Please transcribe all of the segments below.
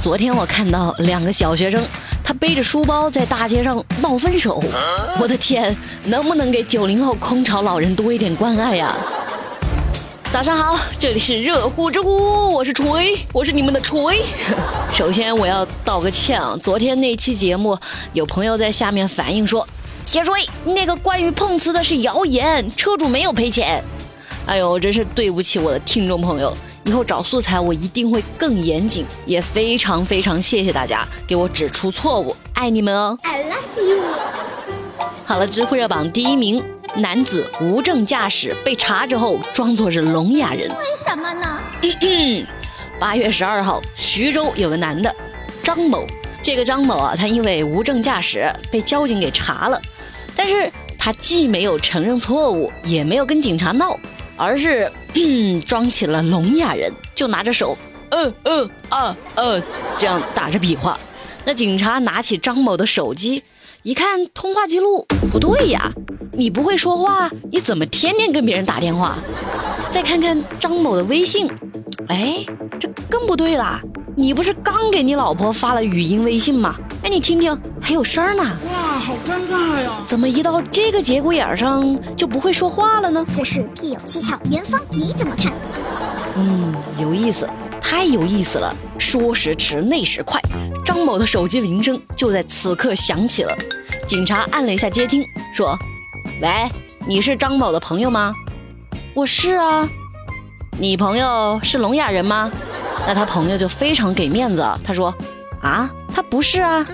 昨天我看到两个小学生，他背着书包在大街上闹分手。我的天，能不能给九零后空巢老人多一点关爱呀？早上好，这里是热乎知乎，我是锤，我是你们的锤。首先我要道个歉啊，昨天那期节目有朋友在下面反映说，铁锤那个关于碰瓷的是谣言，车主没有赔钱。哎呦，真是对不起我的听众朋友。以后找素材我一定会更严谨，也非常非常谢谢大家给我指出错误，爱你们哦！I love you。好了，知乎热榜第一名男子无证驾驶被查之后装作是聋哑人，为什么呢？八月十二号，徐州有个男的张某，这个张某啊，他因为无证驾驶被交警给查了，但是他既没有承认错误，也没有跟警察闹。而是装起了聋哑人，就拿着手，嗯嗯啊呃，这样打着比划。那警察拿起张某的手机，一看通话记录，不对呀，你不会说话，你怎么天天跟别人打电话？再看看张某的微信，哎，这更不对啦，你不是刚给你老婆发了语音微信吗？哎，你听听，还有声呢！哇，好！怎么一到这个节骨眼上就不会说话了呢？此事必有蹊跷，元芳你怎么看？嗯，有意思，太有意思了。说时迟，那时快，张某的手机铃声就在此刻响起了。警察按了一下接听，说：“喂，你是张某的朋友吗？”“我是啊。”“你朋友是聋哑人吗？”那他朋友就非常给面子，他说：“啊。”他不是啊，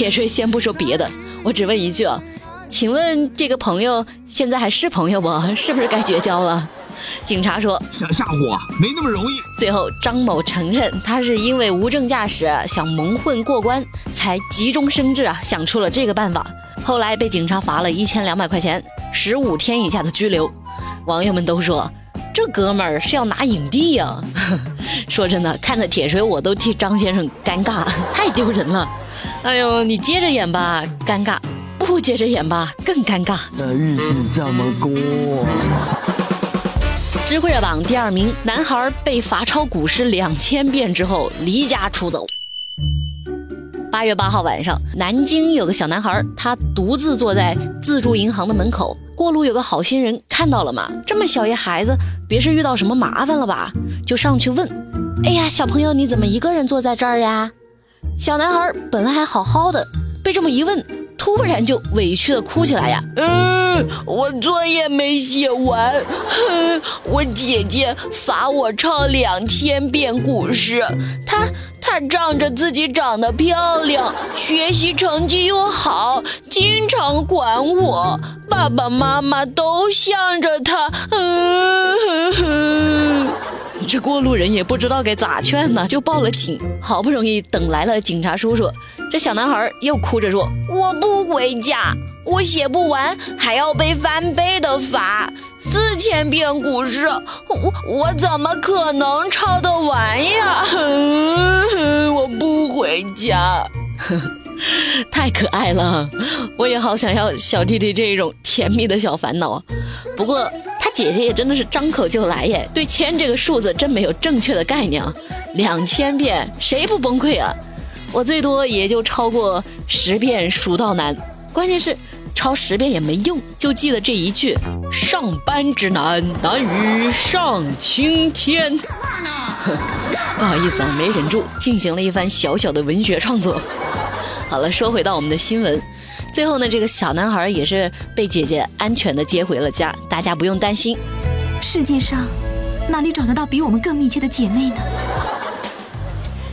铁锤先不说别的，我只问一句啊，请问这个朋友现在还是朋友不？是不是该绝交了？警察说想吓唬我，没那么容易。最后张某承认，他是因为无证驾驶想蒙混过关，才急中生智啊，想出了这个办法。后来被警察罚了一千两百块钱，十五天以下的拘留。网友们都说。这哥们儿是要拿影帝呀！说真的，看着铁锤我都替张先生尴尬，太丢人了。哎呦，你接着演吧，尴尬；不接着演吧，更尴尬。那日子怎么过？知乎热榜第二名，男孩被罚抄古诗两千遍之后离家出走。八月八号晚上，南京有个小男孩，他独自坐在自助银行的门口。过路有个好心人看到了吗？这么小一孩子，别是遇到什么麻烦了吧？就上去问：“哎呀，小朋友，你怎么一个人坐在这儿呀？”小男孩本来还好好的，被这么一问。突然就委屈的哭起来呀！嗯，我作业没写完，哼，我姐姐罚我抄两千遍古诗，她她仗着自己长得漂亮，学习成绩又好，经常管我，爸爸妈妈都向着她。嗯哼哼。这过路人也不知道该咋劝呢，就报了警。好不容易等来了警察叔叔，这小男孩又哭着说：“我不回家，我写不完，还要被翻倍的罚。四千遍古诗，我我怎么可能抄得完呀？我不回家。”太可爱了，我也好想要小弟弟这种甜蜜的小烦恼。不过姐姐也真的是张口就来耶，对千这个数字真没有正确的概念。两千遍谁不崩溃啊？我最多也就超过十遍蜀道难，关键是抄十遍也没用，就记得这一句：上班之难，难于上青天。不好意思啊，没忍住，进行了一番小小的文学创作。好了，说回到我们的新闻，最后呢，这个小男孩也是被姐姐安全的接回了家，大家不用担心。世界上哪里找得到比我们更密切的姐妹呢？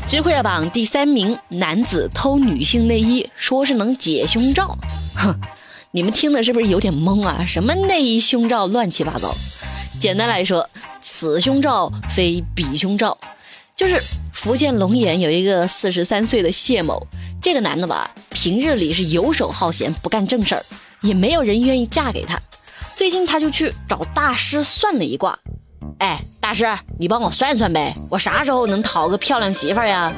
知乎热榜第三名，男子偷女性内衣，说是能解胸罩。哼，你们听的是不是有点懵啊？什么内衣胸罩，乱七八糟。简单来说，此胸罩非彼胸罩，就是福建龙岩有一个四十三岁的谢某。这个男的吧，平日里是游手好闲，不干正事儿，也没有人愿意嫁给他。最近他就去找大师算了一卦，哎，大师，你帮我算算呗，我啥时候能讨个漂亮媳妇儿呀？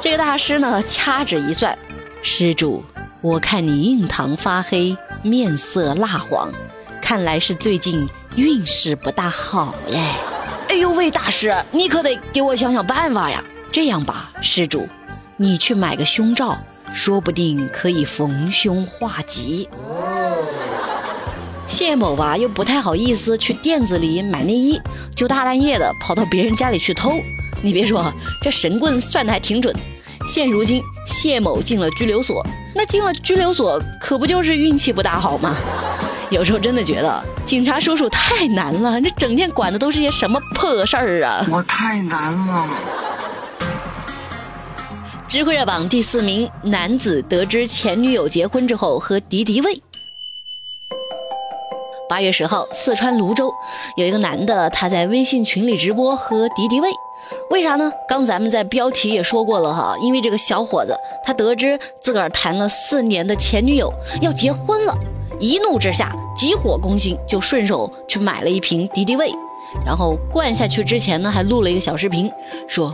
这个大师呢，掐指一算，施主，我看你印堂发黑，面色蜡黄，看来是最近运势不大好耶。哎呦喂，大师，你可得给我想想办法呀！这样吧，施主，你去买个胸罩，说不定可以逢凶化吉。谢某吧又不太好意思去店子里买内衣，就大半夜的跑到别人家里去偷。你别说，这神棍算的还挺准。现如今谢某进了拘留所，那进了拘留所可不就是运气不大好吗？有时候真的觉得警察叔叔太难了，这整天管的都是些什么破事儿啊！我太难了。知乎热榜第四名男子得知前女友结婚之后和敌敌畏。八月十号，四川泸州有一个男的，他在微信群里直播和敌敌畏，为啥呢？刚咱们在标题也说过了哈，因为这个小伙子他得知自个儿谈了四年的前女友要结婚了，一怒之下急火攻心，就顺手去买了一瓶敌敌畏，然后灌下去之前呢，还录了一个小视频，说：“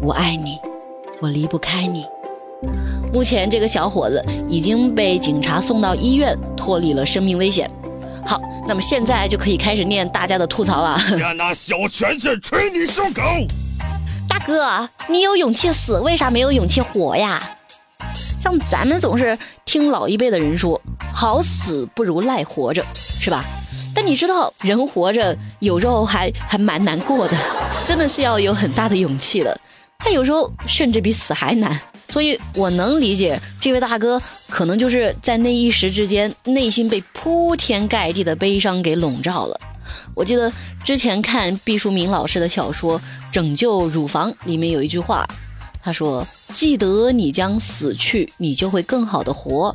我爱你，我离不开你。”目前这个小伙子已经被警察送到医院，脱离了生命危险。好，那么现在就可以开始念大家的吐槽了。先拿小拳拳捶你胸口，大哥，你有勇气死，为啥没有勇气活呀？像咱们总是听老一辈的人说，好死不如赖活着，是吧？但你知道，人活着有时候还还蛮难过的，真的是要有很大的勇气的。他有时候甚至比死还难。所以，我能理解这位大哥可能就是在那一时之间，内心被铺天盖地的悲伤给笼罩了。我记得之前看毕淑敏老师的小说《拯救乳房》里面有一句话，他说：“记得你将死去，你就会更好的活。”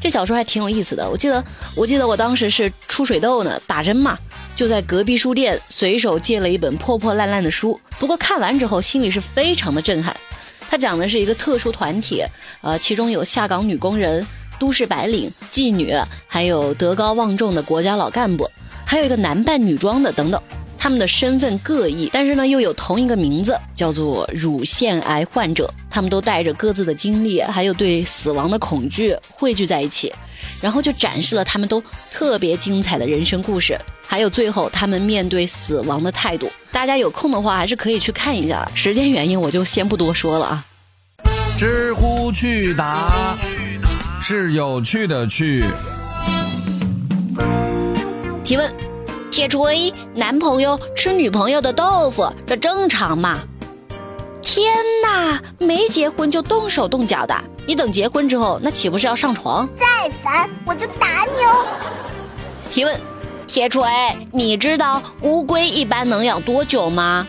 这小说还挺有意思的。我记得，我记得我当时是出水痘呢，打针嘛，就在隔壁书店随手借了一本破破烂烂的书。不过看完之后，心里是非常的震撼。他讲的是一个特殊团体，呃，其中有下岗女工人、都市白领、妓女，还有德高望重的国家老干部，还有一个男扮女装的等等。他们的身份各异，但是呢又有同一个名字，叫做乳腺癌患者。他们都带着各自的经历，还有对死亡的恐惧汇聚在一起，然后就展示了他们都特别精彩的人生故事，还有最后他们面对死亡的态度。大家有空的话还是可以去看一下。时间原因，我就先不多说了啊。知乎去答是有趣的去。提问：铁锤，男朋友吃女朋友的豆腐，这正常吗？天哪，没结婚就动手动脚的，你等结婚之后，那岂不是要上床？再烦我就打你哦。提问。铁锤，你知道乌龟一般能养多久吗？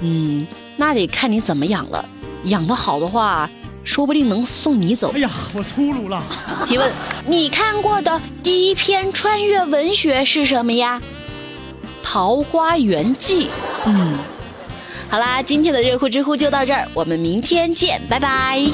嗯，那得看你怎么养了。养得好的话，说不定能送你走。哎呀，我粗鲁了。提问：你看过的第一篇穿越文学是什么呀？《桃花源记》。嗯，好啦，今天的热乎知乎就到这儿，我们明天见，拜拜。